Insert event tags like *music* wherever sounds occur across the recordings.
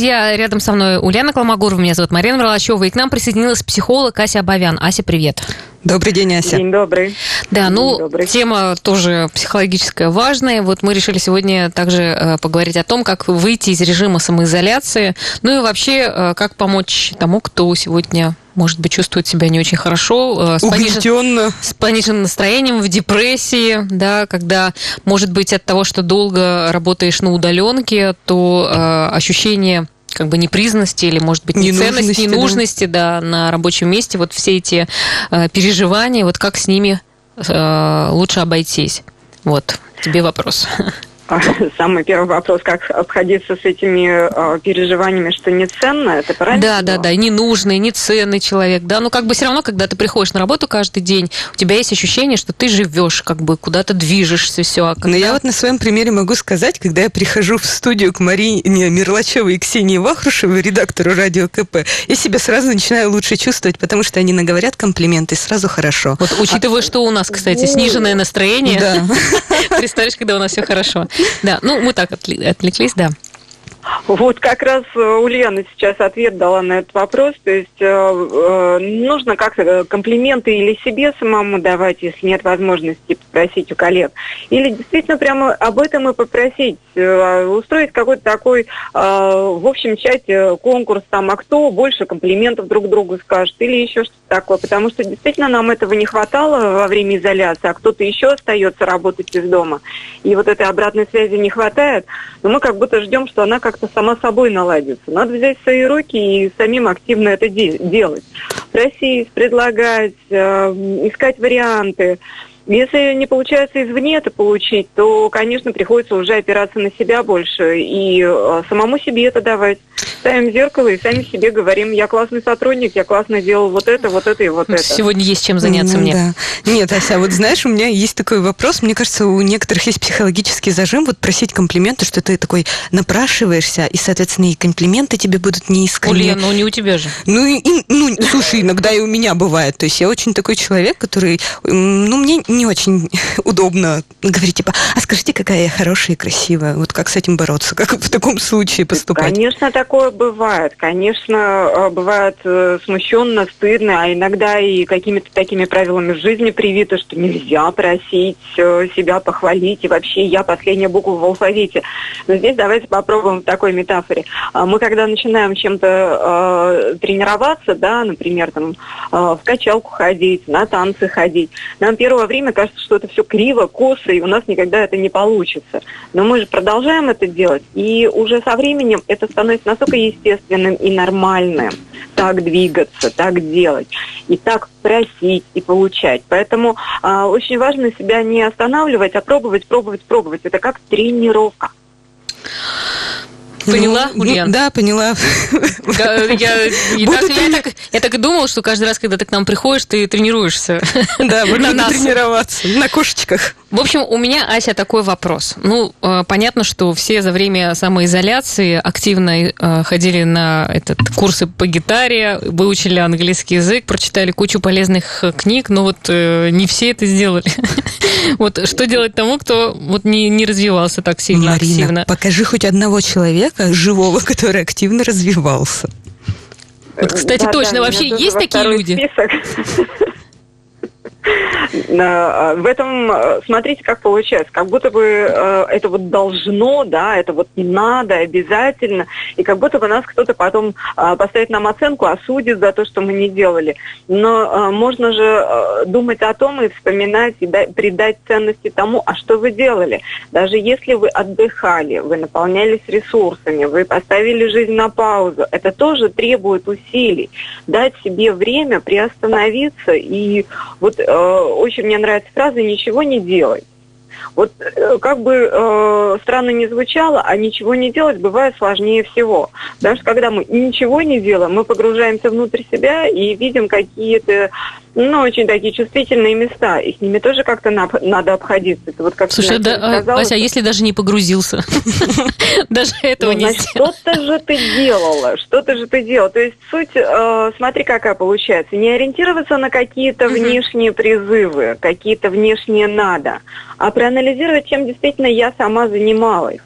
Я рядом со мной Ульяна Колмогорова, меня зовут Марина Мролачева, и к нам присоединилась психолог Ася Абовян. Ася, привет. Добрый день, Ася. День добрый. Да, ну, День добрый. тема тоже психологическая важная. Вот мы решили сегодня также э, поговорить о том, как выйти из режима самоизоляции, ну и вообще, э, как помочь тому, кто сегодня может быть, чувствует себя не очень хорошо, э, с, понижен- с пониженным настроением, в депрессии, да, когда, может быть, от того, что долго работаешь на удаленке, то э, ощущение как бы непризнанности или, может быть, неценности, Ненужности, да. да. на рабочем месте, вот все эти э, переживания, вот как с ними э, лучше обойтись? Вот, тебе вопрос. А, *laughs* Самый первый вопрос, как обходиться с этими э, переживаниями, что не ценно, это правильно? Да, да, да, и ненужный, и неценный человек, да, ну как бы все равно, когда ты приходишь на работу каждый день, у тебя есть ощущение, что ты живешь, как бы куда-то движешься, все. А Но когда... я вот на своем примере могу сказать, когда я прихожу в студию к Марине Мирлачевой и Ксении Вахрушевой, редактору радио КП, я себя сразу начинаю лучше чувствовать, потому что они наговорят комплименты, сразу хорошо. Вот учитывая, что у нас, кстати, сниженное настроение, Да. *laughs* представляешь, когда у нас все хорошо. Да, ну мы так отвлеклись, да. Вот как раз э, Ульяна сейчас ответ дала на этот вопрос. То есть э, э, нужно как-то э, комплименты или себе самому давать, если нет возможности попросить у коллег, или действительно прямо об этом и попросить, э, устроить какой-то такой, э, в общем чате конкурс там, а кто больше комплиментов друг другу скажет, или еще что-то такое, потому что действительно нам этого не хватало во время изоляции, а кто-то еще остается работать из дома, и вот этой обратной связи не хватает, но мы как будто ждем, что она как-то сама собой наладится. Надо взять свои руки и самим активно это де- делать. Просить, предлагать, э, искать варианты. Если не получается извне это получить, то, конечно, приходится уже опираться на себя больше и э, самому себе это давать. Ставим зеркало и сами себе говорим, я классный сотрудник, я классно делал вот это, вот это и вот это. Сегодня есть чем заняться Ну, мне. да. Нет, Ася, вот знаешь, у меня есть такой вопрос. Мне кажется, у некоторых есть психологический зажим, вот просить комплименты, что ты такой напрашиваешься, и, соответственно, и комплименты тебе будут неискренние. Ульяна, ну не у тебя же. Ну, и, ну, слушай, иногда и у меня бывает. То есть я очень такой человек, который, ну, мне не очень *laughs* удобно говорить, типа, а скажите, какая я хорошая и красивая. Вот как с этим бороться? Как в таком случае поступать? Конечно, такое бывает. Конечно, э, бывает э, смущенно, стыдно, а иногда и какими-то такими правилами жизни привито, что нельзя просить э, себя похвалить, и вообще я последняя буква в алфавите. Но здесь давайте попробуем в такой метафоре. А Мы когда начинаем чем-то э, тренироваться, да, например, там, э, в качалку ходить, на танцы ходить, нам первое время кажется, что это все криво, косо, и у нас никогда это не получится. Но мы же продолжаем это делать, и уже со временем это становится настолько естественным и нормальным так двигаться, так делать, и так просить и получать. Поэтому а, очень важно себя не останавливать, а пробовать, пробовать, пробовать. Это как тренировка. Поняла, Ну, Ульян? ну, да, поняла. Да, я, и *laughs* так, я, трени- так, я так и думала, что каждый раз, когда ты к нам приходишь, ты тренируешься. *laughs* Да, буду на тренироваться на кошечках. В общем, у меня, Ася, такой вопрос. Ну, э, понятно, что все за время самоизоляции активно э, ходили на этот курсы по гитаре, выучили английский язык, прочитали кучу полезных э, книг, но вот не все это сделали. *laughs* Вот что делать тому, кто вот не, не развивался так сильно Марина, активно? покажи хоть одного человека живого, который активно развивался. Вот, кстати, Да, точно, да, вообще есть такие люди? список. На- В этом, э, смотрите, как получается, как будто бы э, это вот должно, да, это вот надо, обязательно, и как будто бы нас кто-то потом поставит нам оценку, осудит за то, что мы не делали. Но можно же думать о том и вспоминать, и да- придать ценности тому, а что вы делали. Даже если вы отдыхали, вы наполнялись ресурсами, вы поставили жизнь на паузу, это тоже требует усилий. Дать себе время приостановиться и вот э, очень мне нравится фраза «ничего не делать». Вот э, как бы э, странно не звучало, а ничего не делать бывает сложнее всего. Потому что когда мы ничего не делаем, мы погружаемся внутрь себя и видим какие-то, ну, очень такие чувствительные места. И с ними тоже как-то нап- надо обходиться. Это вот как Слушай, да, а, сказала, Ася, а что- если даже не погрузился? *laughs* Даже этого ну, не сделал. что-то же ты делала, что-то же ты делала. То есть суть, э, смотри, какая получается. Не ориентироваться на какие-то внешние призывы, какие-то внешние надо, а проанализировать, чем действительно я сама занималась.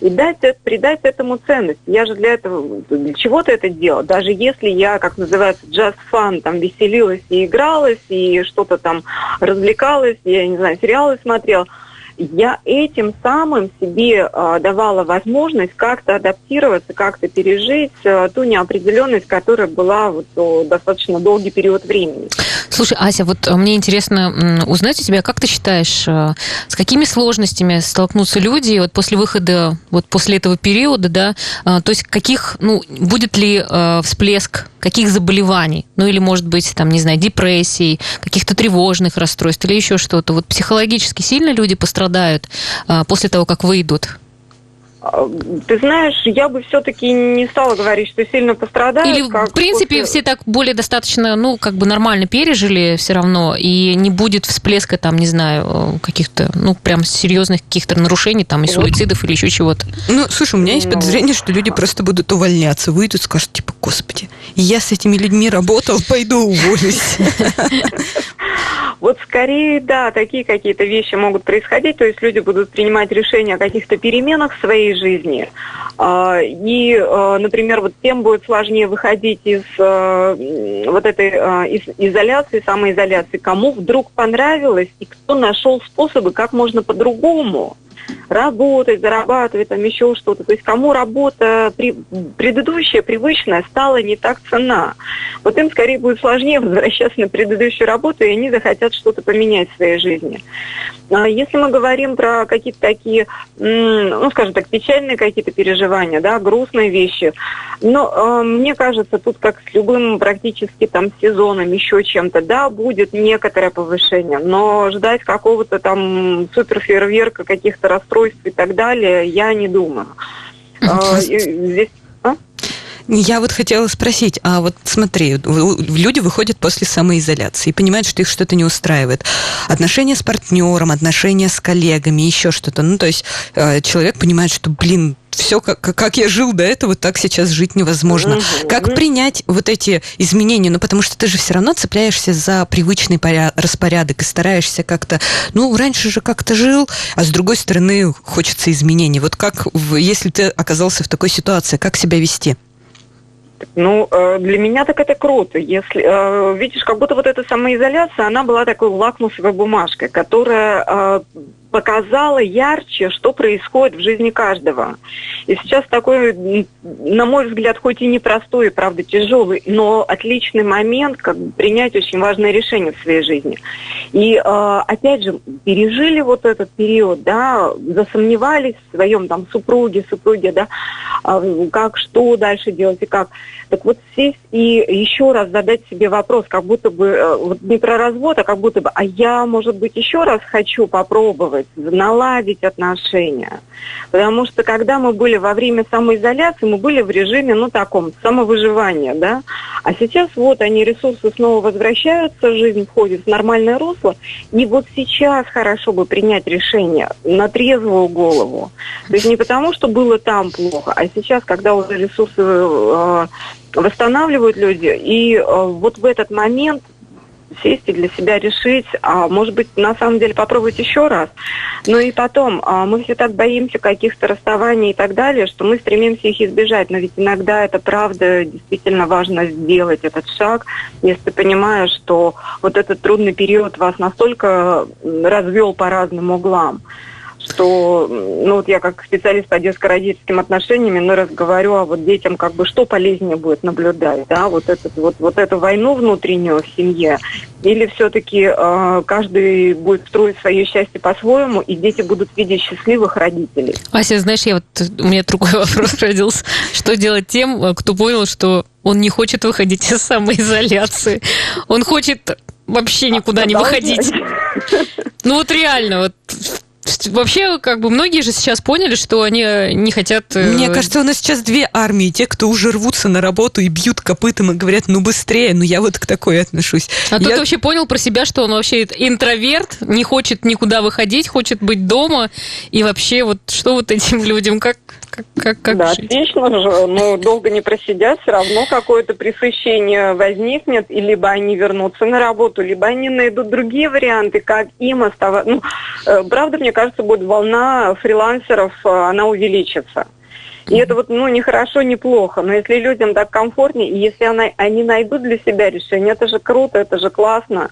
и дать, придать этому ценность. Я же для этого, для чего-то это делал. Даже если я, как называется, just fun, там веселилась и игралась, и что-то там развлекалась, я не знаю, сериалы смотрела – я этим самым себе э, давала возможность как-то адаптироваться, как-то пережить э, ту неопределенность, которая была вот, достаточно долгий период времени. Слушай, Ася, вот а, мне интересно узнать у тебя, как ты считаешь, э, с какими сложностями столкнутся люди вот после выхода, вот после этого периода, да, э, то есть каких, ну, будет ли э, всплеск каких заболеваний, ну или, может быть, там, не знаю, депрессий, каких-то тревожных расстройств или еще что-то. Вот психологически сильно люди пострадают после того, как выйдут? А, ты знаешь, я бы все-таки не стала говорить, что сильно пострадают. Или, в принципе, после... все так более достаточно, ну, как бы нормально пережили все равно, и не будет всплеска, там, не знаю, каких-то, ну, прям серьезных каких-то нарушений, там, и суицидов или еще чего-то. Ну, слушай, у меня есть ну... подозрение, что люди просто будут увольняться, выйдут, скажут, типа, господи, я с этими людьми работал, пойду уволюсь. Вот скорее, да, такие какие-то вещи могут происходить, то есть люди будут принимать решения о каких-то переменах в своей жизни. А, и, а, например, вот тем будет сложнее выходить из а, вот этой из изоляции, самоизоляции, кому вдруг понравилось и кто нашел способы, как можно по-другому работать, зарабатывать, там еще что-то. То есть кому работа при, предыдущая, привычная, стала не так цена. Вот им скорее будет сложнее возвращаться на предыдущую работу, и они захотят что-то поменять в своей жизни. А если мы говорим про какие-то такие, ну, скажем так, печальные какие-то переживания, да, грустные вещи, но э, мне кажется, тут как с любым практически там сезоном, еще чем-то, да, будет некоторое повышение, но ждать какого-то там суперфейерверка, каких-то расстройств и так далее, я не думаю. А, здесь а? Я вот хотела спросить, а вот смотри, люди выходят после самоизоляции и понимают, что их что-то не устраивает. Отношения с партнером, отношения с коллегами, еще что-то. Ну, то есть э, человек понимает, что, блин, все, как, как я жил до этого, так сейчас жить невозможно. Угу. Как принять вот эти изменения? Ну, потому что ты же все равно цепляешься за привычный поряд, распорядок и стараешься как-то... Ну, раньше же как-то жил, а с другой стороны хочется изменений. Вот как, если ты оказался в такой ситуации, как себя вести? Ну, э, для меня так это круто. Если, э, видишь, как будто вот эта самоизоляция, она была такой лакмусовой бумажкой, которая э, показала ярче, что происходит в жизни каждого. И сейчас такой, на мой взгляд, хоть и непростой, и правда тяжелый, но отличный момент, как бы принять очень важное решение в своей жизни. И опять же, пережили вот этот период, да, засомневались в своем там супруге, супруге, да, а, как, что дальше делать и как. Так вот сесть и еще раз задать себе вопрос, как будто бы, э, вот не про развод, а как будто бы, а я, может быть, еще раз хочу попробовать наладить отношения. Потому что когда мы были во время самоизоляции, мы были в режиме, ну, таком, самовыживания, да. А сейчас вот они, ресурсы снова возвращаются, жизнь входит в нормальное русло, и вот сейчас хорошо бы принять решение на трезвую голову. То есть не потому, что было там плохо, а сейчас, когда уже ресурсы э, восстанавливают люди, и э, вот в этот момент сесть и для себя решить, а может быть, на самом деле попробовать еще раз. Ну и потом, а, мы все так боимся каких-то расставаний и так далее, что мы стремимся их избежать, но ведь иногда это правда действительно важно сделать этот шаг, если ты понимаешь, что вот этот трудный период вас настолько развел по разным углам что, ну вот я как специалист по детско-родительским отношениям, ну раз говорю, а вот детям как бы что полезнее будет наблюдать, да, вот, этот, вот, вот эту войну внутреннюю в семье, или все-таки э, каждый будет строить свое счастье по-своему, и дети будут видеть счастливых родителей. Ася, знаешь, я вот, у меня другой *laughs* вопрос родился. Что делать тем, кто понял, что он не хочет выходить из самоизоляции? Он хочет вообще никуда а не выходить. Ну вот реально, вот Вообще, как бы многие же сейчас поняли, что они э, не хотят... Э, Мне кажется, у нас сейчас две армии. Те, кто уже рвутся на работу и бьют копытом и говорят, ну быстрее, ну я вот к такой отношусь. А я... тот вообще понял про себя, что он вообще интроверт, не хочет никуда выходить, хочет быть дома. И вообще, вот что вот этим *laughs* людям, как, как, как, как да, жить? отлично же. Ну, долго не просидят, все равно какое-то пресыщение возникнет, и либо они вернутся на работу, либо они найдут другие варианты, как им оставаться. Ну, э, правда, мне кажется, кажется, будет волна фрилансеров, э, она увеличится. И это вот, ну, не хорошо, не плохо. Но если людям так комфортнее, и если она, они найдут для себя решение, это же круто, это же классно.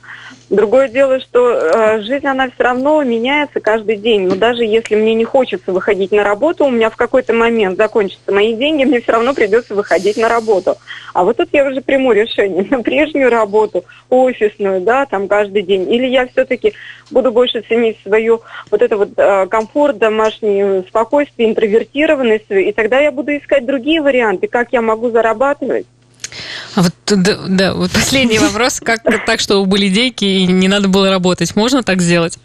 Другое дело, что э, жизнь, она все равно меняется каждый день. Но даже если мне не хочется выходить на работу, у меня в какой-то момент закончатся мои деньги, мне все равно придется выходить на работу. А вот тут я уже приму решение *laughs* на прежнюю работу, офисную, да, там каждый день. Или я все-таки буду больше ценить свою вот это вот э, комфорт, домашнее спокойствие, интровертированность, и тогда я буду искать другие варианты, как я могу зарабатывать. А вот да, да, вот последний *laughs* вопрос. Как так, чтобы были деньги и не надо было работать? Можно так сделать?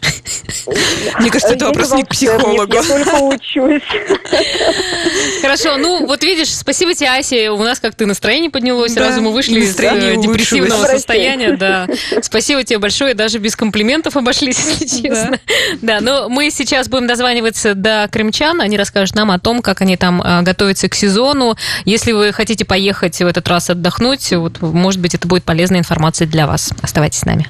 *laughs* Мне кажется, это вопрос не к психологу. Я только учусь. *laughs* Хорошо, ну вот видишь, спасибо тебе, Ася. У нас как-то настроение поднялось, сразу мы вышли из э, депрессивного состояния. Да. Спасибо тебе большое, даже без комплиментов обошлись, если честно. Да, но мы сейчас будем дозваниваться до крымчан, они расскажут нам о том, как они там а, готовятся к сезону. Если вы хотите поехать в этот раз отдохнуть, вот, может быть, это будет полезная информация для вас. Оставайтесь с нами.